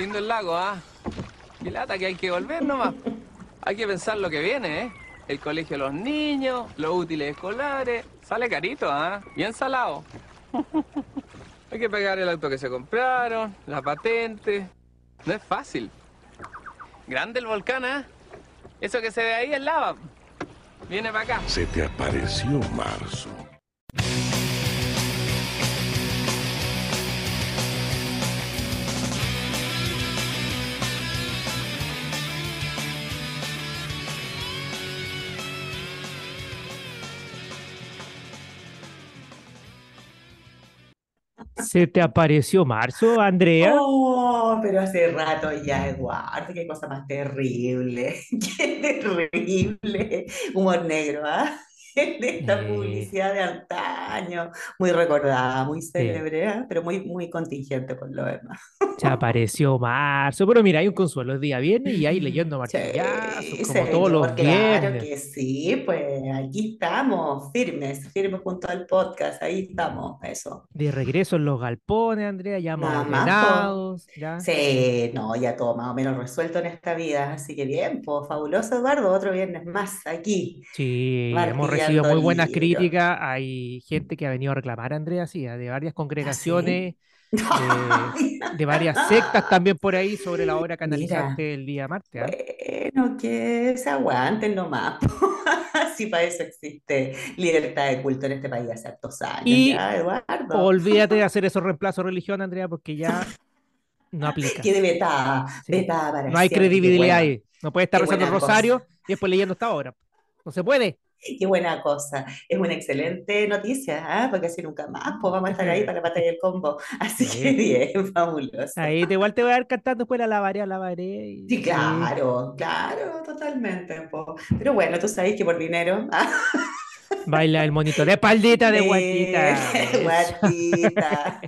Lindo el lago, ¿ah? Y lata que hay que volver nomás. Hay que pensar lo que viene, ¿eh? El colegio de los niños, los útiles escolares. Sale carito, ¿ah? Bien salado. Hay que pagar el auto que se compraron, la patente. No es fácil. Grande el volcán, ¿ah? Eso que se ve ahí es lava. Viene para acá. Se te apareció marzo. ¿Se te apareció marzo, Andrea? Oh, pero hace rato ya, Eduardo, qué cosa más terrible, qué terrible. Humor negro, ¿ah? De esta Eh, publicidad de antaño, muy recordada, muy célebre, ¿ah? Pero muy, muy contingente por lo demás. se apareció marzo. Pero mira, hay un consuelo, es día viernes y ahí leyendo martillazos, Sí, como todos los señor, claro viernes. que sí, pues aquí estamos, firmes, firmes junto al podcast, ahí estamos, eso. De regreso en los galpones, Andrea, ya más ordenados, ya. Sí, no, ya todo más o menos resuelto en esta vida, así que bien, pues fabuloso Eduardo, otro viernes más aquí, Sí, hemos recibido muy buenas libros. críticas. Hay gente que ha venido a reclamar, Andrea, sí, de varias ¿Ah, sí? congregaciones, eh, de varias sectas también por ahí sobre la obra que Mira, el día martes, ¿ah? bueno, que se aguanten nomás, si para eso existe libertad de culto en este país hace hartos años Y ya, Eduardo. olvídate de hacer esos reemplazos de religión, Andrea, porque ya no aplica. Quede vetada, Sí. vetada para No hay credibilidad ahí. No puedes estar rezando el cosa. rosario y después leyendo esta obra. No se puede. Qué buena cosa. Es una excelente noticia, ¿ah? Porque así nunca más, pues vamos a estar ahí para la batalla del combo. Así que bien, fabuloso. Ahí te, igual te voy a dar cantando después la lavaré, lavaré. y- Sí, claro, claro, totalmente. po. Pero bueno, tú sabes que por dinero. ah, Baila el monito de espaldita de guatita. Guatita.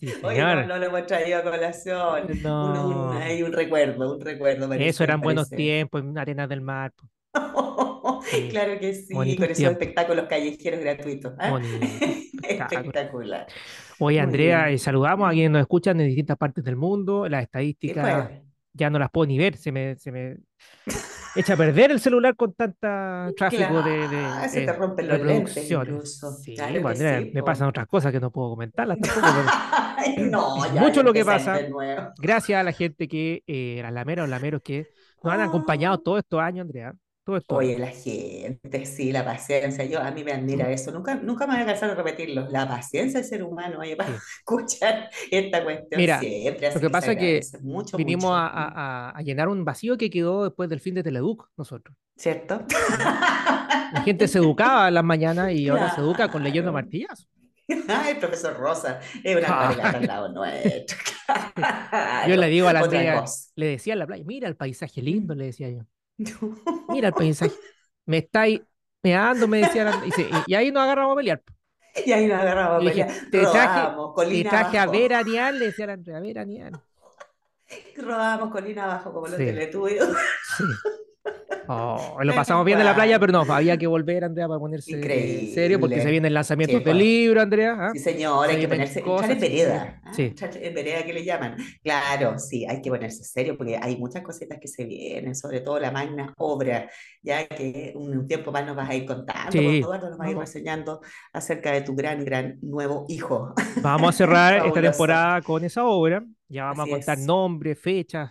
Sí, Oye, no, lo hemos traído a colación. Un, un, No. hay un recuerdo, un recuerdo, Eso eran buenos tiempos en arenas del mar. Sí, Claro que sí, bonitos con esos espectáculos callejeros gratuitos. ¿ah? Bonito. Espectacular. Oye, Andrea, eh, saludamos a quienes nos escuchan en distintas partes del mundo. Las ¿Qué estadísticas ya no las puedo ni ver. Se me, se me echa a perder el celular con tanta tráfico de, de, Claro, se te eh, rompen los lentes incluso. Sí, Claro pues, Andrea, sí, me po. pasan otras cosas que no puedo comentarlas tampoco. no, ya mucho lo que pasa. de. Gracias a la gente que, eh, a lameras o lameros que nos han acompañado Oh. todos estos años, Andrea. Oye, la gente, sí, la paciencia. Yo, a mí me admira eso. Nunca, nunca me voy a cansar de repetirlo. La paciencia del ser humano, oye, para Sí. escuchar esta cuestión Mira, siempre. Lo que pasa es que mucho, vinimos mucho. a, a- a- a llenar un vacío que quedó después del fin de Teleduc, nosotros. ¿Cierto? La gente se educaba en las mañanas y ahora se educa con leyendo Claro. martillazos. Ay, profesor Rosa, es una al lado nuestro. Yo le digo a la Andrea, le decía en la playa, mira el paisaje lindo, le decía yo. No. Mira el paisaje. Me estáis meando, me decía la- y, dice, y- ahí nos agarramos a pelear. Y ahí nos agarramos a dije, pelear. te traje, Rodamos, te traje a abajo. veranear, le decía la Andrea, a veranear. Rodamos colina abajo como los Sí. teletubbies. Sí. Oh, lo pasamos bien en la playa, pero no, había que volver, Andrea, para ponerse Increíble. serio, porque se vienen lanzamientos Sí, de pues. libro, Andrea. ¿ah? Sí, señor, hay que ponerse, cosas, en vereda. sí. Entrar en vereda que le llaman. Claro, sí, hay que ponerse serio porque hay muchas cositas que se vienen, sobre todo la magna obra, ya que un, tiempo más nos vas a ir contando, Sí. Eduardo, nos vas a ir reseñando acerca de tu gran, gran nuevo hijo. Vamos a cerrar esta temporada con esa obra. Ya vamos Así a contar es. nombres, fechas,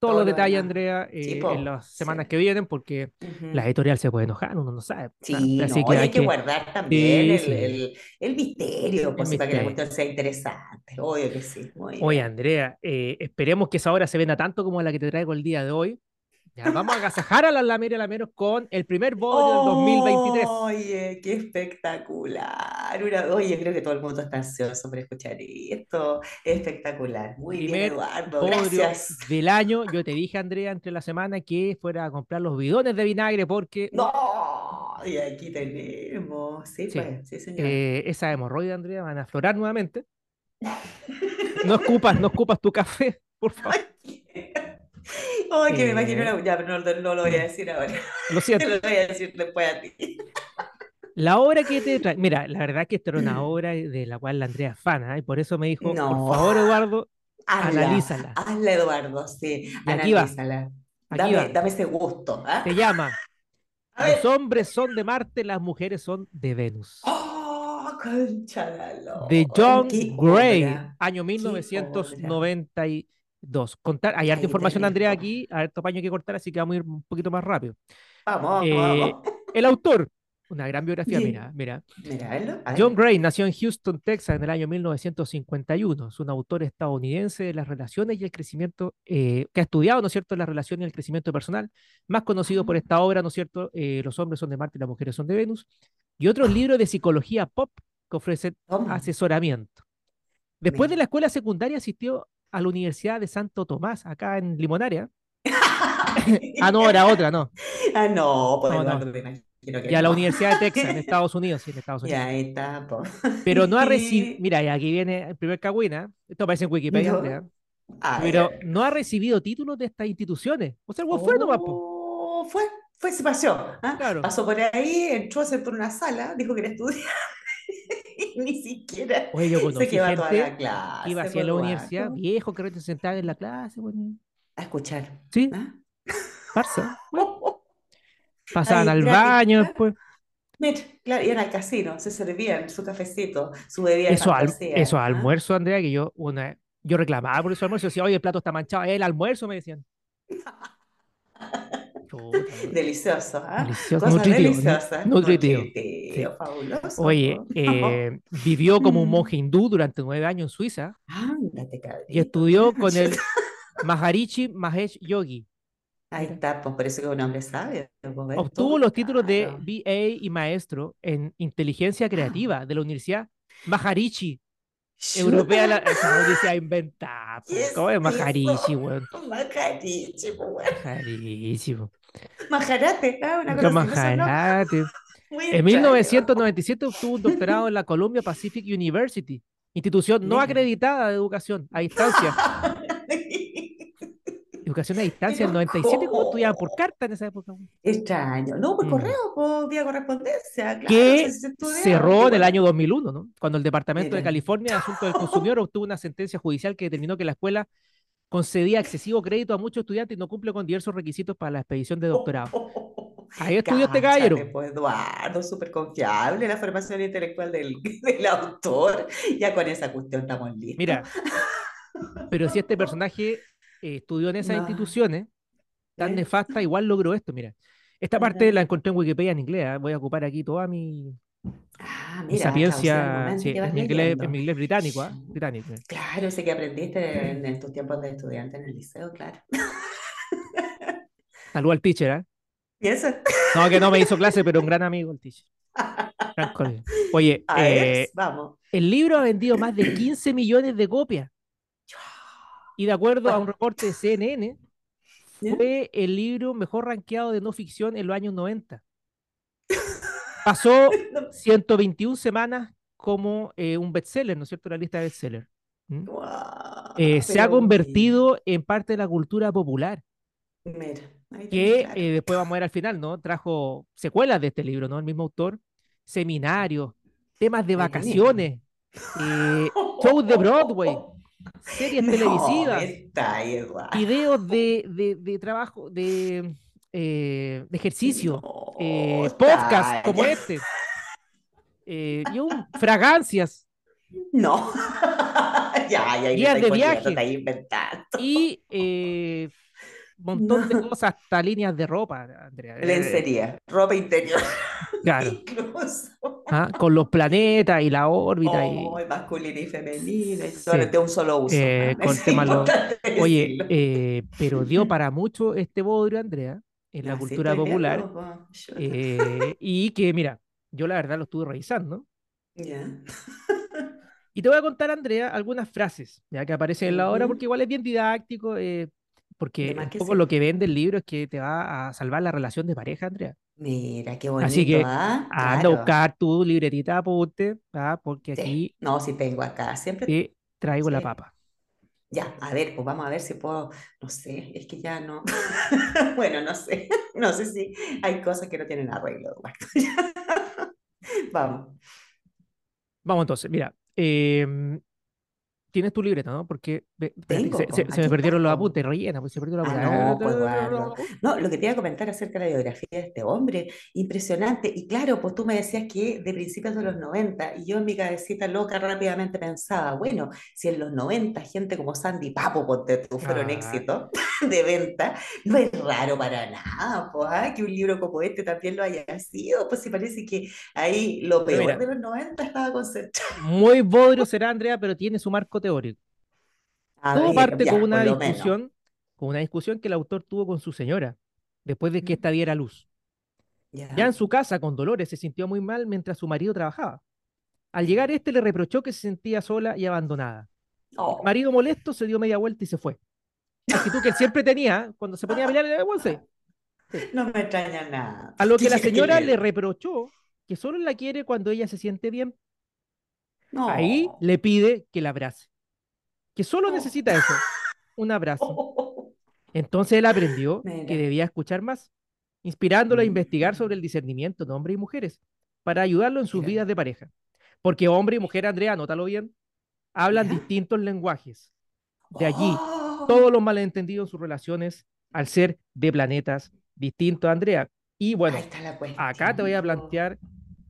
todos Todo los lo detalles, demás. Andrea, eh, en las semanas sí. que vienen, porque la editorial se puede enojar, uno no sabe. Sí, Así no, que hay hay que que- guardar también Sí, el, sí. el- el misterio, pues, para que la cuestión sea interesante. Obvio que sí. Oye. Andrea, eh, esperemos que esa obra se venda tanto como la que te traigo el día de hoy. Ya, vamos a agasajar a las Lameras y Lameros con el primer bodrio del 2023. Oye, qué espectacular. Una- oye, creo que todo el mundo está ansioso por escuchar esto. Espectacular. Muy bien, Primer Eduardo. bodrio Gracias. del año. Yo te dije, Andrea, entre la semana que fuera a comprar los bidones de vinagre porque No, y aquí tenemos. Sí, Sí. pues, sí, señor. eh, esa hemorroide, Andrea, van a aflorar nuevamente. No escupas, no escupas tu café, por favor. Oh, que me eh, imagino. Ya, pero no, lo voy a eh, decir ahora. Lo siento. Te lo voy a decir después a ti. La obra que te trae, mira, la verdad que esta era una obra de la cual la Andrea es fan, ¿eh? y por eso me dijo, no. por favor, Eduardo, analízala. Hazla, Eduardo, sí, analízala. Aquí dame, ese gusto. ¿ah? ¿eh? Te llama. Los hombres son de Marte, las mujeres son de Venus. ¡Oh, concha De John Gray, obra. año 1990. Dos, contar. Hay harta información, Andrea, aquí, harto paño que cortar, así que vamos a ir un poquito más rápido. Vamos, vamos. Eh, el autor, una gran biografía, sí. mira, mira. Míralo, John Gray nació en Houston, Texas, en el año 1951. Es un autor estadounidense de las relaciones y el crecimiento, eh, que ha estudiado, ¿no es cierto?, las relaciones y el crecimiento personal. Más conocido por esta obra, ¿no es cierto?, eh, Los hombres son de Marte y las mujeres son de Venus. Y otros libros de psicología pop que ofrecen oh. asesoramiento. Después de la escuela secundaria asistió a la Universidad de Santo Tomás, acá en Limonaria. Ah, no, era otra, no. Ah, no, pues No, no. Y a la. Universidad de Texas, en Estados Unidos, sí, en Estados Unidos. ahí está, po. Pero no ha recibido, mira, y aquí viene el primer cagüina, esto aparece en Wikipedia, No. Pero no ha recibido títulos de estas instituciones. O sea, el weón fue nomás, po. Oh, fue, fue, se pasó. ¿ah? Claro. Pasó por ahí, entró, se entró en una sala, dijo que era estudiante. Ni siquiera Oye, yo conocí se quedó a toda gente la clase. que iba hacia la universidad, viejo, que se sentaba en la clase, weón. A escuchar. Sí, ¿ah? Pasaban al baño después. Mira, claro, iban al casino, se servían su cafecito, su bebida Eso, al, eso ¿ah? almuerzo, Andrea, que yo una, yo reclamaba por eso almuerzo. Decía, oye, el plato está manchado. El almuerzo, me decían. Delicioso, ¿ah? Delicioso, nutritivo, fabuloso. Oye, eh, vivió como un Mm. monje hindú durante nueve años en Suiza Ándate, y estudió con el Maharishi Mahesh Yogi. Ahí está, pues por eso que es un hombre sabio. pues, Obtuvo los títulos de. BA y maestro en inteligencia creativa de la Universidad Maharishi Europea, la, esa universidad inventada. po. ¿Qué es ¿Cómo es eso? Maharishi, weón? Majarichi, pues, bueno. Maharisshi, po. Majarate, ¿ah? Una majarate. En extraño. 1997 obtuvo un doctorado en la Columbia Pacific University, institución no acreditada de educación a distancia. Educación a distancia, el Pero 97, ¿cómo estudiaban por carta en esa época? Extraño. No, por Mm. correo, por vía correspondencia. Claro, que estudiaba, cerró en el año 2001, ¿no? Cuando el Departamento de. California de Asuntos del Consumidor obtuvo una sentencia judicial que determinó que la escuela concedía excesivo crédito a muchos estudiantes y no cumple con diversos requisitos para la expedición de doctorado. Ahí estudió este caballero. pues, Eduardo, súper confiable la formación intelectual del, del autor. Ya con esa cuestión estamos listos. Mira, pero si este personaje eh, estudió en esas No. instituciones tan ¿Eh? nefasta, igual logró esto, mira. Esta parte la encontré en Wikipedia en inglés, ¿ah? voy a ocupar aquí toda mi, Ah, mi mira, sapiencia, sí, en mi inglés, en inglés británico, ¿ah? Británico. Claro, ese que aprendiste en, en tus tiempos de estudiante en el liceo, claro. Saludo al teacher, ¿ah? ¿Y eso? No, que no me hizo clase, pero un gran amigo el teacher. Oye, ver, eh, vamos. el libro ha vendido más de 15 millones de copias. Y de acuerdo a un reporte de CNN, fue el libro mejor rankeado de no ficción en los años 90. Pasó 121 semanas como eh, un bestseller, ¿no es cierto? La lista de bestseller. ¿Mm? Eh, se ha convertido en parte de la cultura popular, mira, que claro. eh, después vamos a ver al final, ¿no? Trajo secuelas de este libro, ¿no? El mismo autor, seminarios, temas de vacaciones, shows de Broadway, series No, televisivas, videos de, de, de trabajo, de, eh, de ejercicio, No, eh, está podcasts como este, eh, fragancias No. ya, ya, me de viaje. y montón de cosas, hasta líneas de ropa, Andrea. eh, Lencería, ropa interior, claro, incluso. ah, con los planetas y la órbita y Oh, masculina y femenina, y Sí. todo de un solo uso. Eh, ¿ah? con lo- Oye, eh, pero dio para mucho este bodrio, Andrea, en la Así cultura popular, eh, y que, mira, yo la verdad lo estuve revisando, Ya. y te voy a contar, Andrea, algunas frases, ya que aparecen en la obra, porque igual es bien didáctico, eh, porque un poco lo que vende el libro es que te va a salvar la relación de pareja, Andrea. Mira, qué Así bonito, que ¿ah? Anda a buscar tu libretita apunte, ¿ah? porque Sí. aquí No, si tengo acá, siempre. te traigo la papa. Ya, a ver, pues vamos a ver si puedo, no sé, es que ya no. Bueno, no sé, no sé si hay cosas que no tienen arreglo, Eduardo. Vamos. Vamos entonces, mira. em, tienes tu libreta, ¿no? Porque ve- Tengo, se, se- se me perdieron los apuntes, rellena, pues se perdió la Ah, no, pues Eduardo. No, lo que te iba a comentar acerca de la biografía de este hombre, impresionante. Y claro, pues tú me decías que de principios de los 90, y yo en mi cabecita loca rápidamente pensaba, bueno, si en los 90 gente como Sandy Papo, ponte tú, fueron Ah. éxitos de venta, no es raro para nada, pues, ah, que un libro como este también lo haya sido, pues si parece que ahí lo peor mira. de los 90 estaba concentrado. Muy bodrio será Andrea, pero tiene su marco teórico. A Todo ver, parte ya, con una menos. discusión, con una discusión que el autor tuvo con su señora, después de que Mm. ésta diera a luz. Ya. Ya en su casa, con Dolores, se sintió muy mal mientras su marido trabajaba. Al llegar este le reprochó que se sentía sola y abandonada. Oh, El marido molesto se dio media vuelta y se fue. Actitud que él siempre tenía cuando se ponía a pelear, eh, bueno, sí. no me extraña nada. A lo que la señora le reprochó que solo la quiere cuando ella se siente bien. No. Ahí le pide que la abrace. Que solo Oh. necesita eso, un abrazo. Oh, Entonces él aprendió que debía escuchar más, inspirándolo a investigar Mm. sobre el discernimiento de hombres y mujeres, para ayudarlo en sus Mira. vidas de pareja. Porque hombre y mujer, Andrea, anótalo bien, hablan distintos lenguajes. De allí, Oh. todos los malentendidos en sus relaciones, al ser de planetas distintos, Andrea. Y bueno, acá te voy a plantear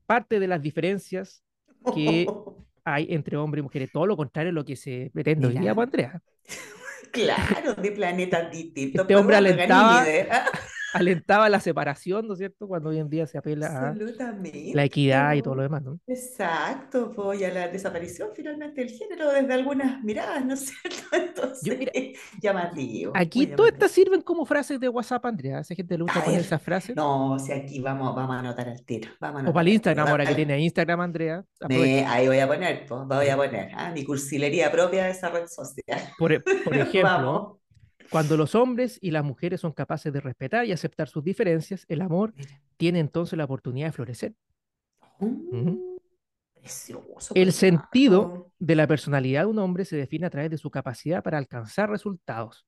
parte de las diferencias que hay entre hombres y mujeres. Todo lo contrario de lo que se pretende hoy día, pues, Andrea. Claro, de planetas distintos. Este hombre alentaba-. Alentaba la separación, ¿no es cierto? Cuando hoy en día se apela a la equidad y todo lo demás, ¿no? Exacto, pues, y a la desaparición finalmente del género desde algunas miradas, ¿no es cierto? Entonces, Yo, mira, llamativo. Aquí todas estas sirven como frases de WhatsApp, Andrea. A esa gente le gusta A poner ver, esas frases. No, si aquí vamos, vamos a anotar al tiro. Vamos a O para el Instagram, ahora que tiene Instagram, Andrea. Me- ahí voy a poner, pues, voy a poner ah, mi cursilería propia de esa red social. Por, e- por ejemplo, Vamos. Cuando los hombres y las mujeres son capaces de respetar y aceptar sus diferencias, el amor Mira. tiene entonces la oportunidad de florecer. Mm, Precioso, El sentido de la personalidad de un hombre se define a través de su capacidad para alcanzar resultados.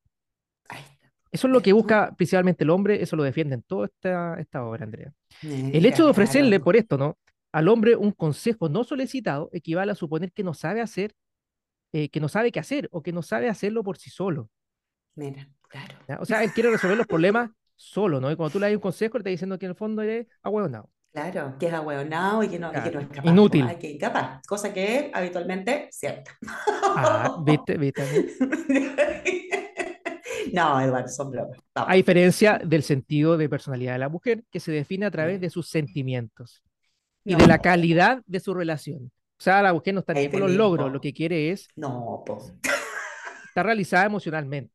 Eso es lo que busca principalmente el hombre, eso lo defiende en toda esta, esta obra, Andrea. El hecho de ofrecerle claro. por esto, ¿no? Al hombre un consejo no solicitado equivale a suponer que no sabe hacer, eh, que no sabe qué hacer o que no sabe hacerlo por sí solo. Mira, claro. ¿ya? O sea, él quiere resolver los problemas solo, ¿no? Y cuando tú le das un consejo, le está diciendo que en el fondo eres ahueonado. Claro, que es ahueonado y que no, y que Claro, no es capaz. inútil. ay, que es incapaz, cosa que es habitualmente cierta. Ah, viste, viste. ¿no? Eduardo, son bromas. A diferencia del sentido de personalidad de la mujer, que se define a través de sus sentimientos y de la calidad de su relación. O sea, la mujer no está ni por los logros, lo que quiere es No, pues, estar realizada emocionalmente.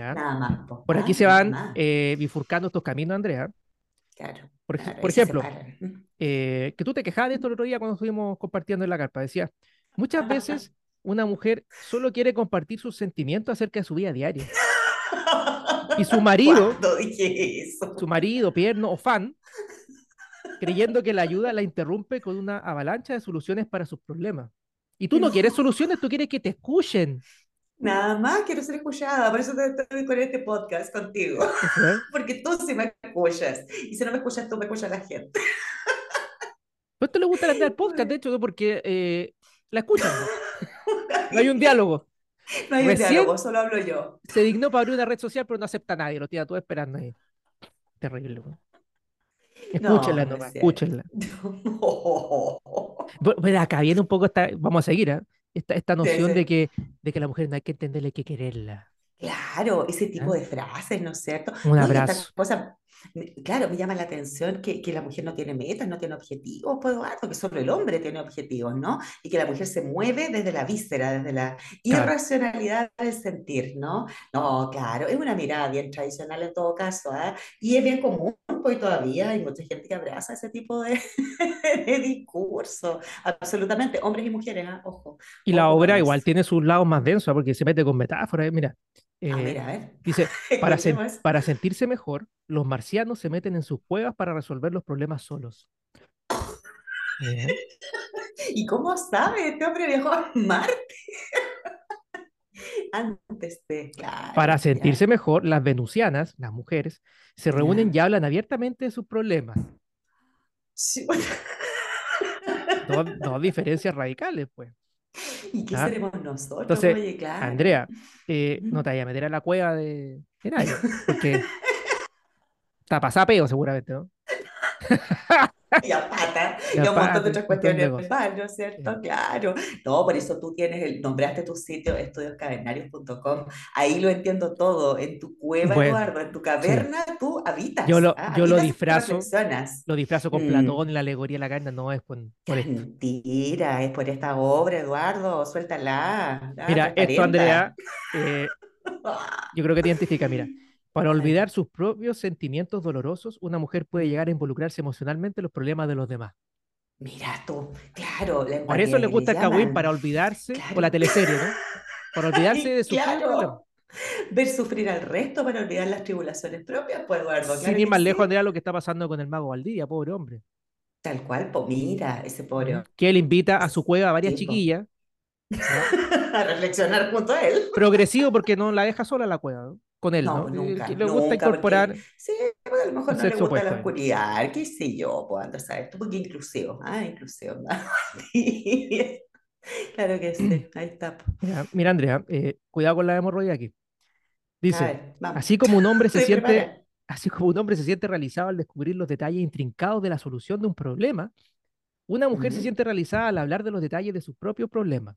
¿Ya? nada más. po. Por aquí Ah, se van eh, bifurcando estos caminos, Andrea. Claro, Por, claro, ejemplo, eh, que tú te quejabas de esto el otro día cuando estuvimos compartiendo en la carpa. Decía, muchas veces una mujer solo quiere compartir sus sentimientos acerca de su vida diaria. Y su marido, su marido, pierno o fan, creyendo que la ayuda la interrumpe con una avalancha de soluciones para sus problemas. Y tú no No. quieres soluciones, tú quieres que te escuchen. Nada más quiero ser escuchada, por eso estoy con este podcast contigo, ¿eh? porque tú sí me escuchas, y si no me escuchas tú, me escucha la gente. Pues esto le gusta la el podcast, de hecho, porque eh, la escuchan. ¿no? Hay un diálogo. No hay un diálogo, solo hablo yo. Se dignó para abrir una red social, pero no acepta a nadie, lo tiene todo esperando ahí. Terrible. güey. Escúchenla no nomás, escúchenla. No. Acá viene un poco esta, vamos a seguir, ¿ah? Esta, esta noción sí. de que, de que la mujer no hay que entenderle, hay que quererla. Claro, ese tipo ¿Ah? de frases, ¿no es cierto? Un No, y esta abrazo. cosa, me- claro, me llama la atención que, que la mujer no tiene metas, no tiene objetivos, pues Eduardo, que solo el hombre tiene objetivos, ¿no? Y que la mujer se mueve desde la víscera, desde la Claro. irracionalidad del sentir, ¿no? No, claro, es una mirada bien tradicional en todo caso, ¿ah? Y es bien común, pues todavía hay mucha gente que abraza ese tipo de, de discurso, absolutamente, hombres y mujeres, ¿ah? Ojo. Y la obra igual tiene sus lados más densos, ¿ah? porque se mete con metáforas. ¿eh? Mira, Ah, eh, mira, a ver, dice, para, sen- sentirse mejor, los marcianos se meten en sus cuevas para resolver los problemas solos. ¿Y cómo sabe? Este hombre viajó a Marte. Antes de, claro. Para sentirse mejor, las venusianas, las mujeres, se reúnen y hablan abiertamente de sus problemas. Sí. Dos, dos diferencias radicales, pues. ¿Y qué ¿ah? seremos nosotros? Entonces, Oye, claro. Andrea, eh, no te vayas a meter a la cueva de, de nadie, porque está pasada peo seguramente, ¿no? Y a pata, Y y un montón de otras cuestiones más, ¿no es Sí. cierto? Claro. No, por eso tú tienes el, nombraste tu sitio estudioscavernarios.com. Ahí lo entiendo todo. En tu cueva, Bueno, Eduardo, en tu sí. caverna, tú habitas. Yo lo, ¿ah? yo lo disfrazo, lo disfrazo con Mm. Platón la alegoría de la carne, no es con, por esto. Mentira, es por esta obra, Eduardo, suéltala. ah, Mira, esto. Andrea, eh, yo creo que te identifica. Mira, para olvidar sus propios sentimientos dolorosos, una mujer puede llegar a involucrarse emocionalmente en los problemas de los demás. Mira tú, claro, la Por eso le gusta el. Cagüín, para olvidarse, por la Claro. teleserie, ¿no? Para olvidarse de problemas. Claro, ver sufrir al resto para olvidar las tribulaciones propias, pues Eduardo, Sin claro ir más lejos. Andrea, lo que está pasando con el mago Valdivia, pobre hombre. Tal cual, pues mira, ese pobre Ujú. Que él invita a su cueva a varias chiquillas, a reflexionar junto a él. progresivo porque no la deja sola la cueva, ¿no? Con él, No, ¿no? nunca, le gusta nunca, incorporar. porque sí, pues a lo mejor no le gusta la opuesto, ¿eh? oscuridad, qué sé yo, pues anda a saber, tú porque inclusivo, ah, inclusivo. Claro que sí, ahí está. Mira, mira, Andrea, eh, cuidado con la hemorroida aquí. Dice, ver, así como un hombre se siente, preparada. así como un hombre se siente realizado al descubrir los detalles intrincados de la solución de un problema, una mujer se siente realizada al hablar de los detalles de sus propios problemas.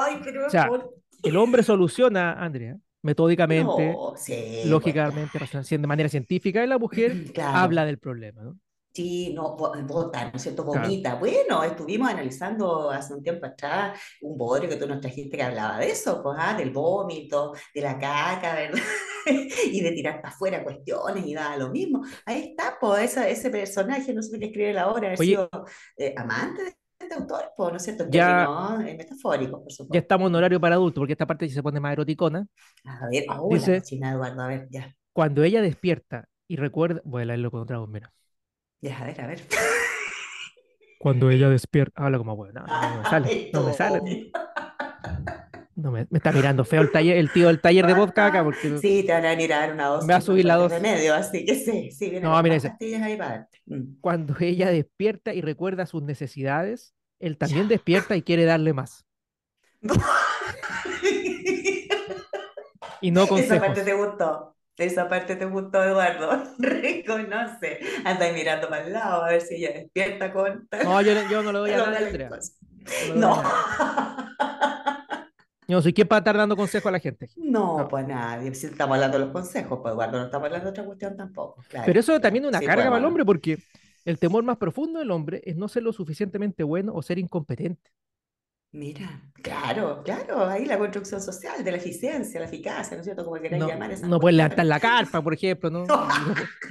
Ay, pero O sea, por- El hombre soluciona, Andrea, metódicamente, No, sí, lógicamente, racional- de manera científica, y la mujer claro. habla del problema, ¿no? Sí, no, vo- vota, ¿no es cierto? Claro. Vomita. Bueno, estuvimos analizando hace un tiempo atrás un bodrio que tú nos trajiste que hablaba de eso, pues, ah, del vómito, de la caca, ¿verdad? Y de tirar para afuera cuestiones y da lo mismo. Ahí está, pues, esa- ese personaje, no sé quién escribe la obra, Oye. sido eh, amante de este autor, ¿no es cierto? Ya- metafóricos, por Ya supuesto. estamos en horario para adultos, porque esta parte ya se pone más eroticona. A ver, oh, Dice- la cochina, Eduardo, a ver, ya, Cuando ella despierta y recuerda, voy a leerlo con otra mira. ya, a ver, a ver. Cuando ella despierta, habla como bueno, no, no me sale, no me sale, no me, me está mirando feo el taller, el tío del taller de vodka acá, porque Sí, te van a venir a dar una dosis Me va a subir la de dosis. así que sí, sí, vienen No, mira, ahí para. Mm. cuando ella despierta y recuerda sus necesidades, él también despierta y quiere darle más. Y no Esa consejos. parte te gustó. Esa parte te gustó, Eduardo. Reconoce. Anda mirando para el lado a ver si ella despierta con No, yo, yo no le doy a Andrea. talentos. No No. soy quien para estar dando consejos a la gente. No, No. pues nadie. Si estamos hablando de los consejos, pues Eduardo, no estamos hablando de otra cuestión tampoco. Claro, Pero eso también es una Sí, carga pues, para el hombre porque el temor más profundo del hombre es no ser lo suficientemente bueno o ser incompetente. Mira, claro, claro, ahí la construcción social, de la eficiencia, la eficacia, ¿no es cierto? Como queráis No, llamar esas no puedes levantar la carpa, por ejemplo, ¿no? No,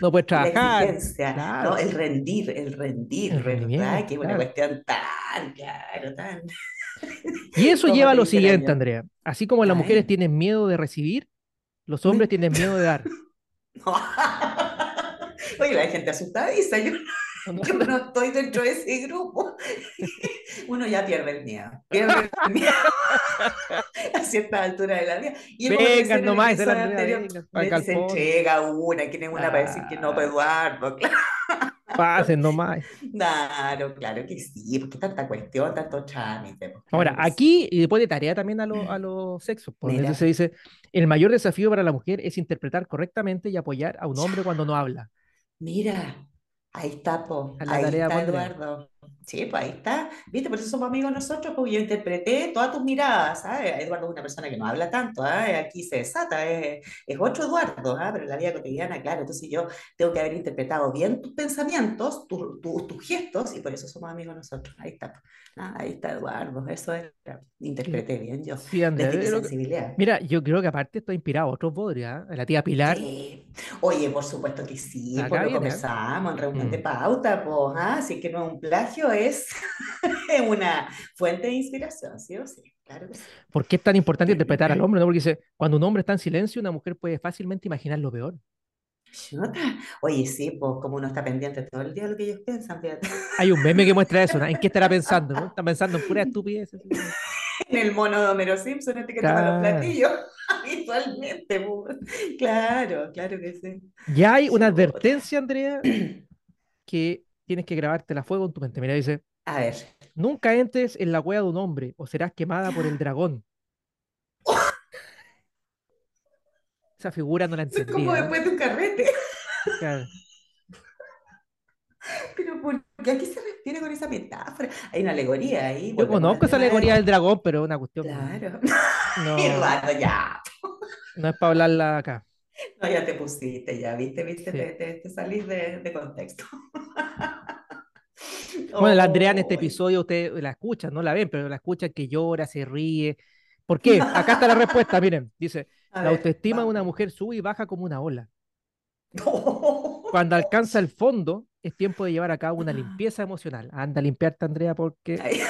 no puedes La trabajar. exigencia, claro. ¿no? El rendir, el rendir, El ¿verdad? Que es una cuestión tan, claro, tan... Y eso ¿Cómo lleva a lo siguiente? Andrea. Así como las mujeres tienen miedo de recibir, los hombres tienen miedo de dar. Oye, la gente asustadiza, yo, yo no estoy dentro de ese grupo. Uno ya pierde el miedo, pierde el miedo a cierta altura de la vida. Y el nomás, la anterior, se entrega una, ¿quién es una para decir que no, pues, Eduardo? Claro. Pasen nomás. Claro, claro que sí, porque tanta cuestión, tanto trámite. pues, Ahora, que aquí y pone tarea también a, lo- a los sexos. pues, Mira. Entonces se dice, el mayor desafío para la mujer es interpretar correctamente y apoyar a un hombre cuando no habla. Mira, ahí está, po, A la ahí tarea, está. Eduardo. Sí, pues ahí está. ¿Viste? Por eso somos amigos nosotros, porque yo interpreté todas tus miradas, ¿sabes? Eduardo es una persona que no habla tanto, ¿ah? Aquí se desata, es, es otro Eduardo, ¿ah? Pero en la vida cotidiana, claro, entonces yo tengo que haber interpretado bien tus pensamientos, tu- tu- tus gestos, y por eso somos amigos nosotros. Ahí está. Ah, ahí está Eduardo, eso es. Interpreté bien yo. Sí, Andrea. Desde mi pero- sensibilidad. Mira, yo creo que aparte esto ha inspirado a otros bodrios, ¿ah? A La tía Pilar. Sí. Oye, por supuesto que sí, Acá pues lo ¿eh? conversamos en reunión de Mm. pauta, pues, ah, si es que no es un plagio, es una fuente de inspiración, ¿sí o sí? Claro que sí. ¿Por qué es tan importante interpretar al hombre? ¿no? Porque dice, cuando un hombre está en silencio, una mujer puede fácilmente imaginar lo peor. Oye, sí, pues como uno está pendiente todo el día de lo que ellos piensan, fíjate. Hay un meme que muestra eso, ¿no? ¿En qué estará pensando? ¿no? Está pensando en pura estupidez. así. En el mono de Homero Simpson, este que toma los Claro. platillos, habitualmente, pues. Claro, claro que sí. Ya hay una advertencia, Andrea, que tienes que grabártela a fuego en tu mente. Mira, dice, A ver, Nunca entres en la cueva de un hombre o serás quemada por el dragón. Esa figura no la Eso es como después de un carrete. Claro. Pero ¿por qué? ¿A qué se refiere con esa metáfora? Hay una alegoría ahí. Yo conozco esa alegoría del dragón, pero es una cuestión. Claro. No, Eduardo, ya. no es para hablarla acá. No, ya te pusiste, ya, viste, viste, Sí. te, te, te salís de, de contexto. Bueno, la Andrea en este Ay, episodio, ustedes la escuchan, no la ven, pero la escuchan que llora, se ríe. ¿Por qué? Acá está la respuesta, miren. Dice, a la ver, autoestima de una mujer sube y baja como una ola. No. Cuando alcanza el fondo, es tiempo de llevar a cabo una limpieza emocional. Anda a limpiarte, Andrea, porque Ay,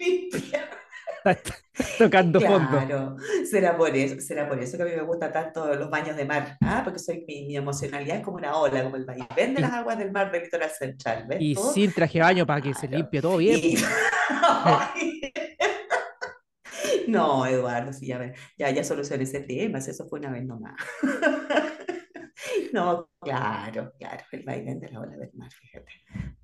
limpia. tocando fondo. Claro, será por eso, será por eso que a mí me gustan tanto los baños de mar, ¿ah? Porque soy, mi, mi emocionalidad es como una ola, como el vaivén de las aguas del mar del litoral central, ¿ves? Y tú? sin traje de baño para que se limpie todo bien. Y- No, Eduardo, sí, ya, ya, ya solucioné ese tema, eso fue una vez nomás. No, claro, claro, el vaivén de la ola del mar, fíjate.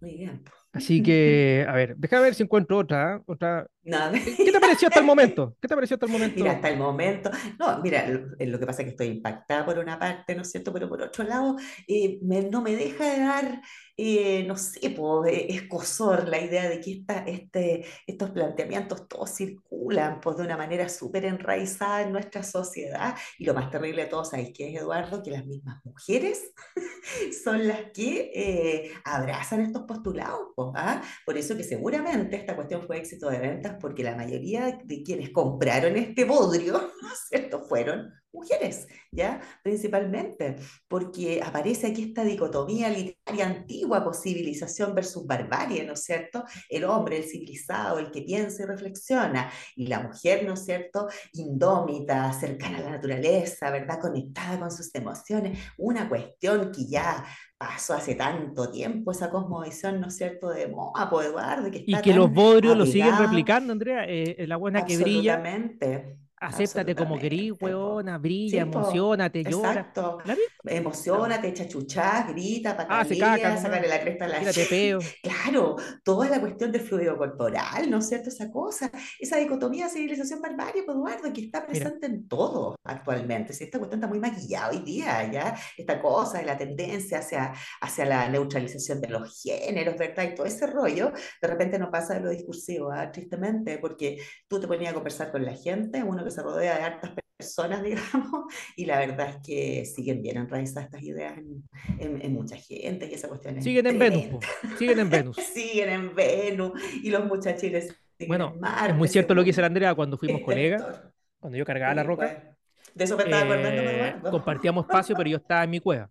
Muy bien. po. Así que, a ver, déjame ver si encuentro otra. ¿eh? otra. ¿Qué te pareció hasta el momento? ¿Qué te pareció hasta el momento? Mira, hasta el momento, no, mira, lo, eh, lo que pasa es que estoy impactada por una parte, ¿no es cierto? Pero por otro lado, eh, me- no me deja de dar, eh, no sé, eh, escozor la idea de que esta, este, estos planteamientos todos circulan pues, de una manera súper enraizada en nuestra sociedad. Y lo más terrible de todo, ¿sabes qué es, Eduardo? Que las mismas mujeres son las que abrazan estos postulados. ¿Ah? Por eso que seguramente esta cuestión fue éxito de ventas, porque la mayoría de quienes compraron este bodrio, ¿no es cierto?, fueron mujeres, ¿ya? Principalmente, porque aparece aquí esta dicotomía literaria antigua, pues, civilización versus barbarie, ¿no es cierto? El hombre, el civilizado, el que piensa y reflexiona, y la mujer, ¿no es cierto?, indómita, cercana a la naturaleza, ¿verdad?, conectada con sus emociones, una cuestión que ya pasó hace tanto tiempo, esa cosmovisión, ¿no es cierto?, de moda, pues, Eduardo, que Y está que tan los bodrios lo siguen replicando, Andrea. eh, eh, la buena que brilla, Absolutamente. Acéptate como querís, huevona, brilla, Sí, emocionate, llora. Exacto. Emocionate, echa chuchás, grita, patalea, ¿no? sácale la cresta a la peo. Claro, toda la cuestión del fluido corporal, ¿no es cierto? Esa cosa, esa dicotomía civilización-barbarie, pues, Eduardo, que está presente en todo actualmente. Si esta cuestión está muy maquillada hoy día, ¿ya? Esta cosa de la tendencia hacia, hacia la neutralización de los géneros, ¿verdad? Y todo ese rollo, de repente no pasa de lo discursivo, ¿ah? Tristemente, porque tú te ponías a conversar con la gente, uno que se rodea de hartas personas, digamos, y la verdad es que siguen bien enraizadas estas ideas en, en- en mucha gente, y esa cuestión es Siguen en Venus, siguen en Venus. siguen en Venus y los muchachiles Bueno, en Marte. es muy cierto lo que dice la Andrea cuando fuimos colegas, cuando yo cargaba la roca. pues. De eso me estaba acordando, eh, Eduardo. compartíamos espacio, pero yo estaba en mi cueva.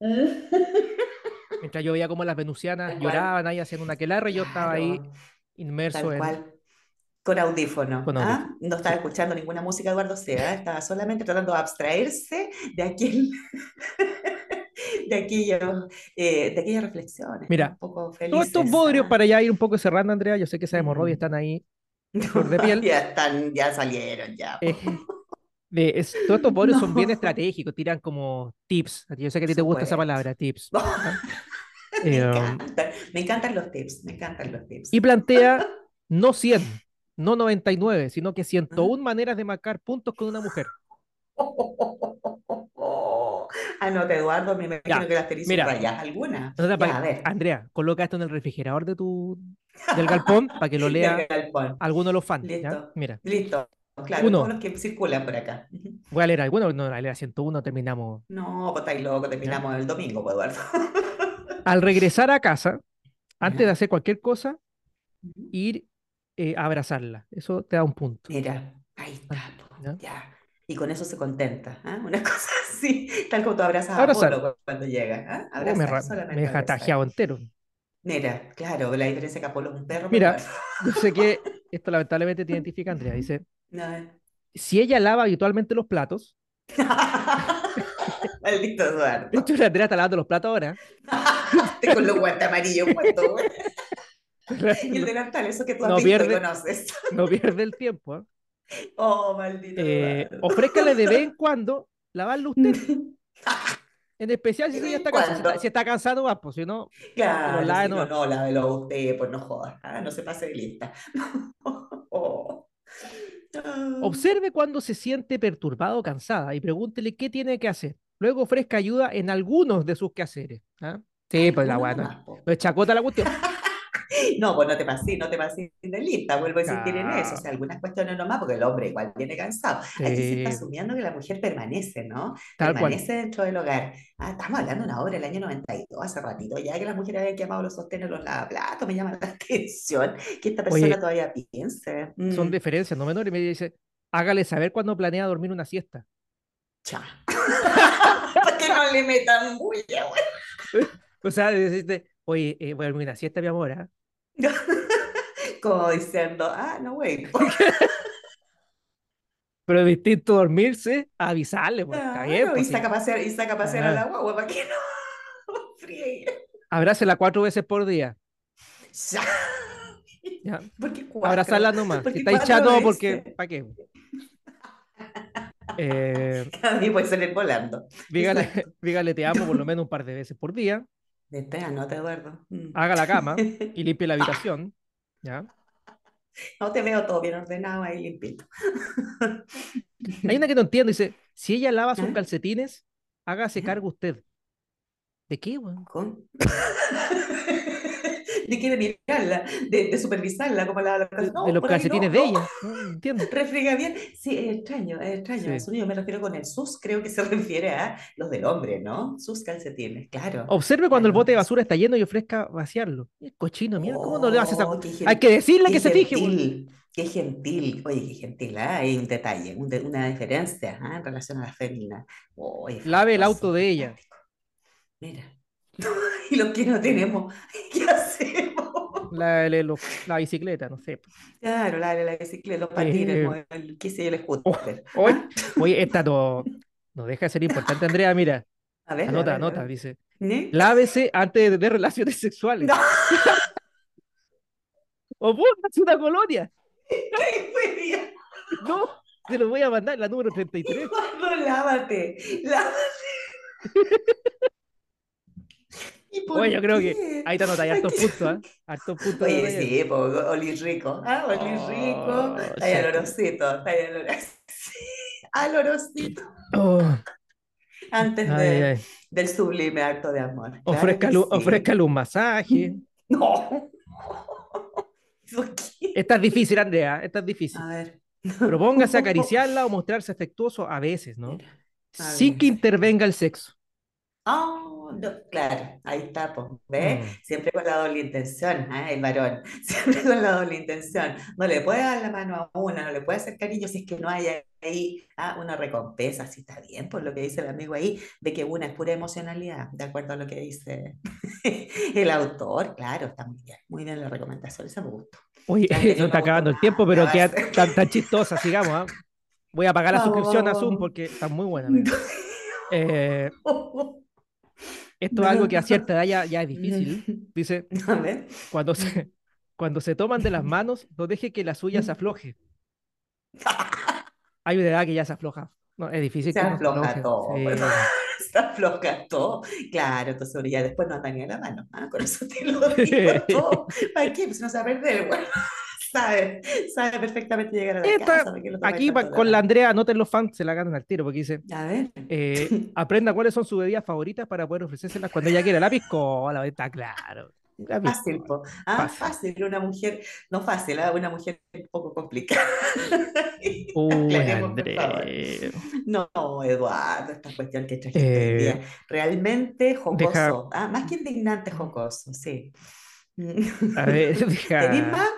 Mientras yo veía cómo las venusianas lloraban ahí haciendo una aquelarre, yo estaba ahí inmerso en. Con audífono. Con ¿ah? No estaba escuchando ninguna música Eduardo Sea, estaba solamente tratando de abstraerse de aquel. De, eh, de aquellas reflexiones. Mira, un poco Todos estos bodrios, para ya ir un poco cerrando, Andrea, yo sé que esas hemorroides Mm. están ahí. de piel. Ya están, ya salieron, ya. eh, de- es- todos estos bodrios son bien estratégicos, tiran como tips. Yo sé que a ti te gusta esa palabra, tips. Me Eh, encantan, me encantan los tips, me encantan los tips. Y plantea no 100, no 99, sino que ¿Ah? 101 maneras de marcar puntos con una mujer. Anota, Eduardo, me imagino Ya, que las tenéis mira. subrayadas alguna. Ya, para- a ver. Andrea, coloca esto en el refrigerador de tu, del galpón para que lo lea alguno de los fans. ¿ya? Listo. Mira, Listo. Claro, Uno. todos los que circulan por acá. voy a leer alguno, no, a leer a 101 terminamos. No, pues estáis locos, terminamos el domingo, pues, Eduardo. Al regresar a casa, antes de hacer cualquier cosa, ir eh, a abrazarla. Eso te da un punto. Mira, ahí está, po, ¿Ya? Y con eso se contenta, ¿ah? Una cosa así, tal como tú abrazas a Abrazar. Apolo cuando llega, ¿ah? Me, Abrazar, ra- solamente me deja abrazar. tajeado entero. Mira, claro, la diferencia que Apolo es un perro, Mira. Yo sé que esto lamentablemente te identifica, Andrea. Dice, bueno. si ella lava habitualmente los platos. Maldito de Eduardo. hecho la Andrea está lavando los platos ahora. Estoy con los guantes amarillos puestos. Y el no, delantal, eso que tú has No visto y pierde- conoces. no pierde el tiempo. ¿eh? Oh, maldito Eh, ofrézcale de vez en cuando lavarlo usted. En especial si vez está en cansada. Si está, cansado, va, pues si no, Claro, lo lave si no, no, lávelo usted, pues no jodas, ah, no se pase de lista. Oh. Observe cuando se siente perturbado o cansada y pregúntele qué tiene que hacer. Luego ofrezca ayuda en algunos de sus quehaceres. ¿ah? Sí, pues la weá, no, no es chacota la cuestión. No, pues no te pases, no te pases de lista, vuelvo a insistir en eso. O Claro. sea, algunas cuestiones nomás, porque el hombre igual viene cansado. Aquí se está Sí, asumiendo que la mujer permanece, ¿no? tal cual. Permanece dentro del hogar. Ah, estamos hablando de una obra del año 92, hace ratito, ya que las mujeres habían quemado los sostenes, los lavaplatos, me llama la atención que esta persona Oye, todavía piense. son Mm, diferencias no menores. Y me dice, hágale saber cuándo planea dormir una siesta. cha. Para que no le metan bulla, güey. O sea, decirte, oye, eh, voy a dormir una siesta, mi amor. ¿ah? Como diciendo, ah, no, güey. Pero distinto dormirse a avisarle, pues, está bien, y pues saca pasear, y saca pasear a la guagua, ¿para qué no? Friegue. Abrácela cuatro veces por día. Ya. ¿ya? ¿Por qué cuatro? Abrazarla nomás. ¿Por Si está hinchado, porque? ¿para qué? Eh, A mí puede salir volando. dígale, dígale te amo por lo menos un par de veces por día. Vete, anota, Eduardo. Mm. Haga la cama y limpie la habitación. ¿ya? No te veo todo bien ordenado ahí limpito. Hay una que no entiendo. Dice, si ella lava sus ¿Ah? calcetines, hágase ¿Ya? cargo usted. ¿De qué, weón? De quiere mirarla, de, de supervisarla, como la, la De, no, de los calcetines no, de ella. No, no entiendo. Refriega bien. Sí, es extraño, es extraño. Sí. Yo me refiero con el sus, creo que se refiere a los del hombre, ¿no? Sus calcetines, claro. Observe cuando el bote de basura está lleno y ofrezca vaciarlo. Es cochino, mierda. ¿Cómo no le haces esa Oh, qué Hay que decirle qué que se fije, gentil, qué gentil. Oye, qué gentil, ¿ah? Hay un detalle, un de- una diferencia ¿ah? en relación a la fémina. Oye, Lave el auto de ella. Mira. Y los que no tenemos, ¿qué hacemos? La, la- bicicleta, no sé. Claro, la, la bicicleta, los patines, Eh, el, qué sé yo, el oh, scooter. oye, ¿ah? oye, esta no, no deja de ser importante, Andrea. Mira, A ver, a anota, a anota. ver. Dice, lávese antes de tener relaciones sexuales. No, O póngase una colonia. qué. No, se lo voy a mandar, la número 33. Eduardo, lávate, lávate. ¿Y por Oye, yo creo que ahí te anotáis ¿Por hartos puntos, ¿ah? Hartos puntos. Oye, sí, po, olí rico. Ah, olí rico. Oh, Está ahí sí. olorosito, está ahí. Oh, Antes ay, de, ay. del sublime acto de amor. Ofrézcale un masaje. No. Esta es difícil, Andrea. Esta es difícil. A ver. Propóngase acariciarla o mostrarse afectuoso a veces, ¿no? Sin que intervenga el sexo. Oh, no, claro, ahí está, pues, ¿ves? Mm. Siempre con la doble intención, ¿ah? El varón, siempre con la doble intención. No le puede dar la mano a una, no le puede hacer cariño si es que no hay ahí ah, una recompensa, si está bien, por lo que dice el amigo ahí, de que una es pura emocionalidad, de acuerdo a lo que dice el autor, claro, está muy bien, muy bien la recomendación, esa me gustó. Oye, yo está acabando el tiempo, pero queda tan, tan chistosa, sigamos, ¿ah? Voy a pagar la suscripción a Zoom porque está muy buena. Eh, esto es algo que a cierta edad ya, ya es difícil. Dice, cuando se, cuando se toman de las manos, no deje que la suya se afloje. Hay una edad que ya se afloja. No, es difícil Se que no se afloja todo, Sí. pues. se afloja todo. Claro, entonces ya después no anda ni a la mano. ¿ah? Con eso te lo digo todo. ¿Para qué? Pues no se va a perder, bueno. Sabe, sabe perfectamente llegar a la Esta- casa. ¿para qué lo toma Aquí pa- con la? Andrea, anoten los fans, se la ganan al tiro, porque dice, A ver. eh, aprenda cuáles son sus bebidas favoritas para poder ofrecérselas cuando ella quiera. La piscola, está claro. La Fácil. Ah, Fácil. Una mujer, no fácil, ¿ah? una mujer un poco complicada. Uy. Andrea. No, Eduardo, esta cuestión que trajiste hoy Eh, día, realmente jocoso. deja- Ah, más que indignante, jocoso, sí. A ver, deja- ¿Tenés más?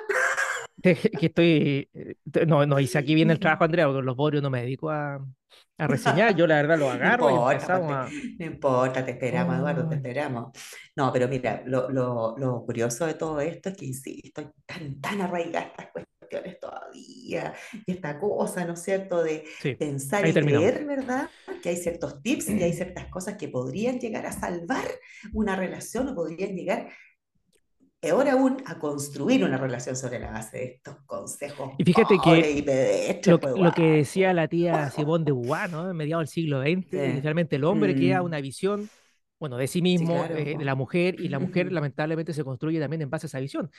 que estoy. eh, No, no hice aquí bien el trabajo, Andrea, porque los borios no me dedico a, a reseñar. Yo la verdad los agarro y importa, empezamos a. No importa, te esperamos, Eduardo, te Ay. esperamos. No, pero mira, lo, lo, lo curioso de todo esto es que, insisto, tan, tan arraigadas estas cuestiones todavía, y esta cosa, ¿no es cierto?, de Sí, pensar y terminamos. creer, ¿verdad?, que hay ciertos tips y hay ciertas cosas que podrían llegar a salvar una relación o podrían llegar peor aún, a construir una relación sobre la base de estos consejos. Y fíjate que y Lo, pues, lo que decía la tía Simone de Beauvoir, ¿no? En mediados del siglo XX, Sí. inicialmente el hombre crea Mm. una visión, bueno, de sí mismo, claro, eh, de la mujer, y la mujer lamentablemente se construye también en base a esa visión.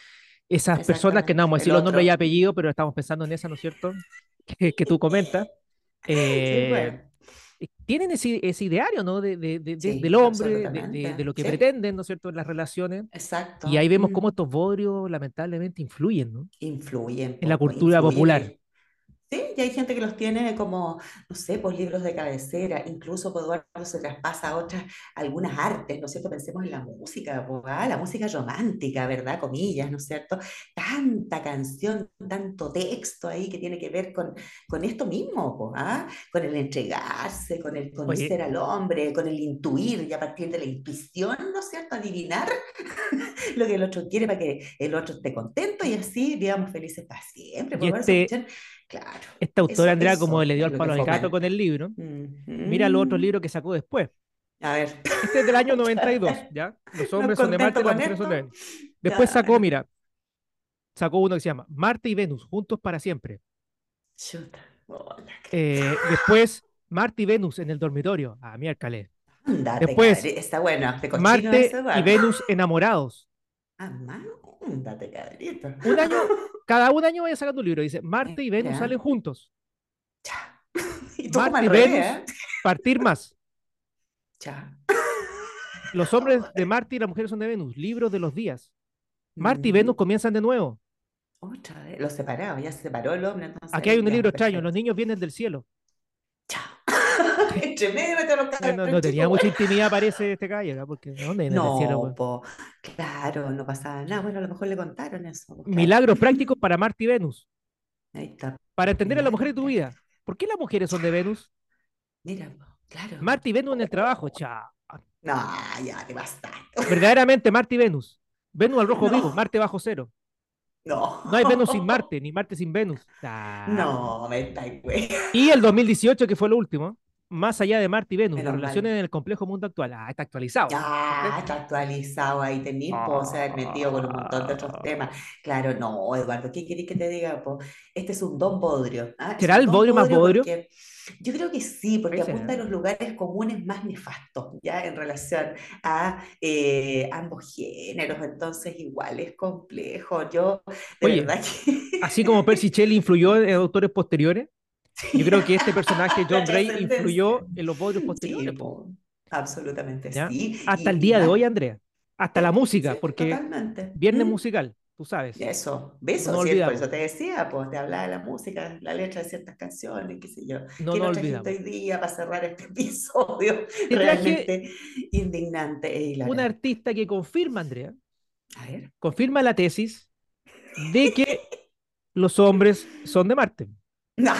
Esas personas que no vamos a decir los nombres y apellidos, pero estamos pensando en esa, ¿no es cierto? Que, que tú comentas. Sí, eh, pues. Tienen ese, ese ideario, ¿no? De, de- de- de- Sí, del hombre, de, lo que Sí. pretenden, ¿no es cierto?, en las relaciones. Exacto. Y ahí vemos cómo estos bodrios lamentablemente influyen, ¿no? influyen. En la cultura influyen popular. Sí, y hay gente que los tiene como, no sé, pues libros de cabecera, incluso pues, Eduardo se traspasa a otras, algunas artes, ¿no es cierto? Pensemos en la música, pues, ah, la música romántica, ¿verdad? Comillas, ¿no es cierto? Tanta canción, tanto texto ahí que tiene que ver con, con esto mismo, pues, ¿ah? Con el entregarse, con el conocer al hombre, con el intuir y a partir de la intuición, ¿no es cierto? Adivinar lo que el otro quiere para que el otro esté contento y así vivamos felices para siempre. Claro. Esta autora, Eso- Andrea, eso como le dio lo palo al gato con el libro, Mm, mira los otros libros que sacó después. A ver. Este es del año 92, ¿ya? Los hombres son de Marte, las mujeres son de? Venus. Después sacó, mira, sacó uno que se llama Marte y Venus, juntos para siempre. Chuta. Hola, Eh, después, Marte y Venus en el dormitorio. Ah, miércoles. Ándate, Después, Está bueno, cochino Marte y. Venus enamorados. Ah, mándate, cabrito. Un año, cada un año vaya sacando un libro. Dice, Marte y Venus Ya. salen juntos. Cha. Y tú Marte y revés, Venus, ¿eh? partir más. Cha. Los hombres de Marte y las mujeres son de Venus. Libros de los días. Marte y. Venus comienzan de nuevo. Otra vez, los separados, ya se separó el hombre, entonces. Aquí hay un ya, libro extraño. Los niños vienen del cielo. Entre medio los No, cabros no- no tenía mucha intimidad, parece, este calle, ¿no? Porque ¿de ¿dónde? No, pues? po, claro, no pasaba nada. Bueno, a lo mejor le contaron eso. claro. Milagros prácticos para Marte y Venus. Ahí está. Para entender a la mujer de tu vida. ¿Por qué las mujeres son de Venus? Mira, claro. Marte y Venus en el trabajo, chao. No, ya te bastaste. Verdaderamente, Marte y Venus. Venus al rojo No. vivo, Marte bajo cero. No. No hay Venus sin Marte, ni Marte sin Venus. Ah. No, me está güey. Y el 2018, que fue lo último, más allá de Marte y Venus, mal. relaciones en el complejo mundo actual. Ah, está actualizado. Ya, está actualizado ahí, tenés, po, o sea, metido con un montón de otros Ah. temas. Claro, no, Eduardo, ¿qué querés que te diga? po? Este es un don bodrio. ¿ah? ¿Será el bodrio más bodrio? porque- yo creo que sí, porque apunta a los lugares comunes más nefastos, ¿ya? En relación a eh, ambos géneros, entonces igual es complejo. Yo, de Oye, verdad que... Así como Percy Shelley influyó en autores posteriores, yo creo que este personaje, John Gray, influyó en los bodrios posteriores. po, po, absolutamente ¿ya? sí. Hasta y- el y día de hoy, Andrea. Hasta la música, sí, porque totalmente. viernes Mm. musical, tú sabes. Eso, besos, No por eso te decía, pues te hablaba de la música, la letra de ciertas canciones, qué sé yo. No ¿Qué nos trajiste olvidamos. hoy día para cerrar este episodio Te realmente indignante e Un hilarante? artista que confirma, Andrea, A ver. confirma la tesis de que los hombres son de Marte. No.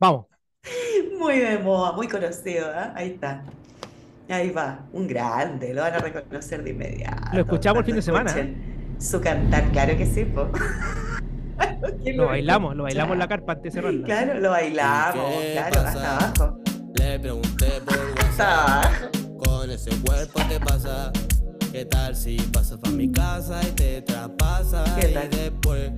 Vamos. Muy de moda, muy conocido, ¿ah? Ahí está. Ahí va, un grande, lo van a reconocer de inmediato. Lo escuchamos el fin de semana, ¿eh? Su cantar, claro que sí, po. ¿Quién Lo bailamos, lo bailamos en la carpa antes de cerrarla. Claro, lo bailamos, ¿Qué claro, pasa? hasta abajo. Le pregunté por WhatsApp, abajo. con ese cuerpo te pasa. ¿Qué tal si pasas pa' mi casa y te traspasas? ¿Qué Y tal? después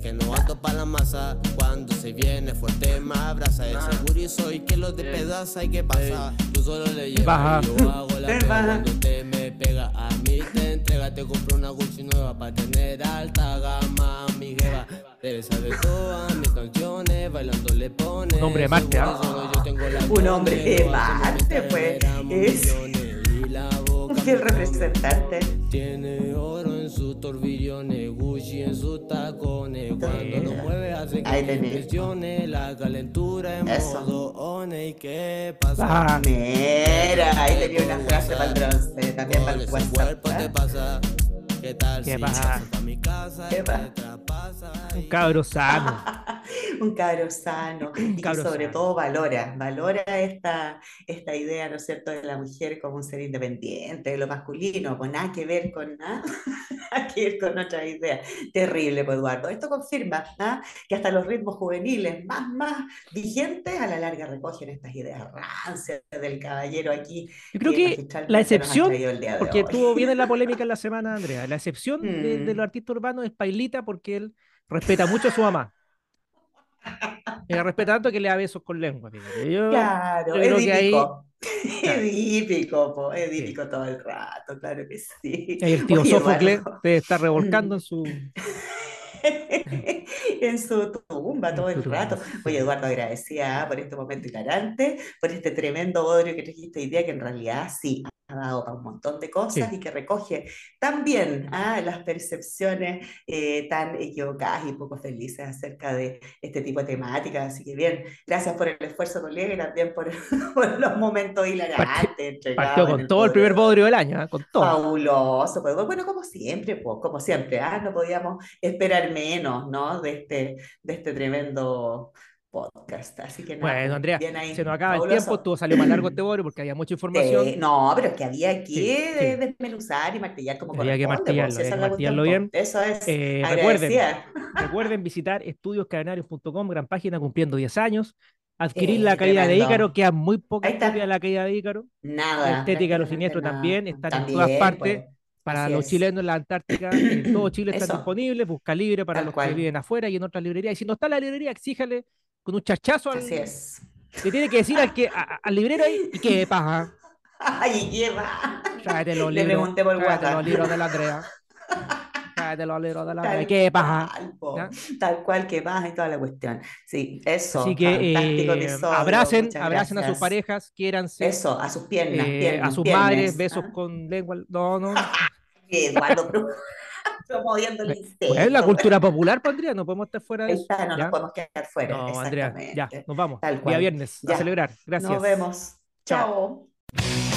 Que no ando pa' la masa. Cuando se viene fuerte me abraza. El seguro y soy que lo despedaza y qué pasa. Tú solo le llevas Baja. y yo hago la pega. Cuando te me pega a mí te entrega. Te compro una Gucci nueva pa' tener alta gama. Mi jeva debe saber todas mis canciones. Bailando le pone. Un hombre de Marte, ¿ah? Un hombre de mientras pues, es me representante. tiene oro en sus torbillones, Gucci en sus tacones. Cuando lo mueve hace que impresione la calentura en Eso. modo one. ¿Y qué pasa? Ah, Mira, ahí tenía una frase para el bronce, también para el WhatsApp. cuerpo te ¿ah? pasa. ¿Qué tal ¿Qué si pasa? mi casa ¿Qué y te pasa? traspasa? un cabro sano. un cabro y que sobre sano. todo valora, valora esta, esta idea, ¿no es cierto?, de la mujer como un ser independiente, de lo masculino, con nada que ver con nada, nada que ver con otras ideas. Terrible, pues, Eduardo. Esto confirma ¿ah? que hasta los ritmos juveniles más, más vigentes a la larga recogen estas ideas rancias del caballero aquí. Yo creo que la excepción, porque estuvo bien en la polémica en la semana, Andrea, la excepción de, de Mm. los artistas urbanos es Pailita porque él respeta mucho a su mamá. Y la respeta tanto que le da besos con lengua. Yo, Claro, yo creo que ahí- edípico. Claro. Edípico, po, edípico todo el rato, claro que sí. el tío Sófocles te está revolcando en su... en su tumba todo el rato. Oye, Eduardo, agradecida ¿ah? por este momento hilarante, por este tremendo bodrio que trajiste hoy día, que en realidad sí ha dado para un montón de cosas Sí. y que recoge también ¿ah? las percepciones eh, tan equivocadas y poco felices acerca de este tipo de temáticas. Así que bien, gracias por el esfuerzo, colega, y también por, por los momentos hilarantes Partió con todo el primer bodrio del año, ¿eh? con todo. Fabuloso, pues bueno, como siempre, pues, como siempre, ah, No podíamos esperar menos, ¿no? De este, de este tremendo podcast. Así que nada, Bueno, Andrea, bien ahí, se nos acaba el tiempo, estuvo salió más largo este bodrio porque había mucha información. Eh, no, pero es que había que Sí, eh, sí. desmenuzar y martillar como Había que martillarlo, había que martillarlo bien. Eso es Eh, recuerden, recuerden visitar estudioscadenarios.com, gran página cumpliendo 10 años. Adquirir Eh, la caída de. Ícaro, quedan muy está. copias de la caída de Ícaro. Nada, La estética de los siniestros nada. también, están en todas partes. pues, Para así los es. chilenos en la Antártica, en todo Chile están Eso. disponibles. Busca libre para Tal los que viven afuera y en otras librerías. Y si no está la librería, exíjale con un chachazo al, Así es. le tiene que decir al, que, a- al librero ahí, ¿y qué paja? Ay, qué va. Tráete los Le pregunté por tráete WhatsApp. los libros de la Andrea. Tráete los libros de la Andrea. Tal ¿Qué paja? Tal cual que pasa y toda la cuestión. Sí, eso. Así que fantástico eh, episodio, abracen, abracen a sus parejas, quiéranse. Eso, a sus piernas, eh, piernas, a sus piernas, madres, besos ¿ah? con lengua. No, no. Eduardo, promoviendo el incesto. Es la cultura popular, pues, Andrea, no podemos estar fuera de eso. está, no ¿ya? nos podemos quedar fuera. No, Andrea, ya, nos vamos. Tal Día cual. viernes, a Ya. celebrar. Gracias. Nos vemos. Chao. Chao.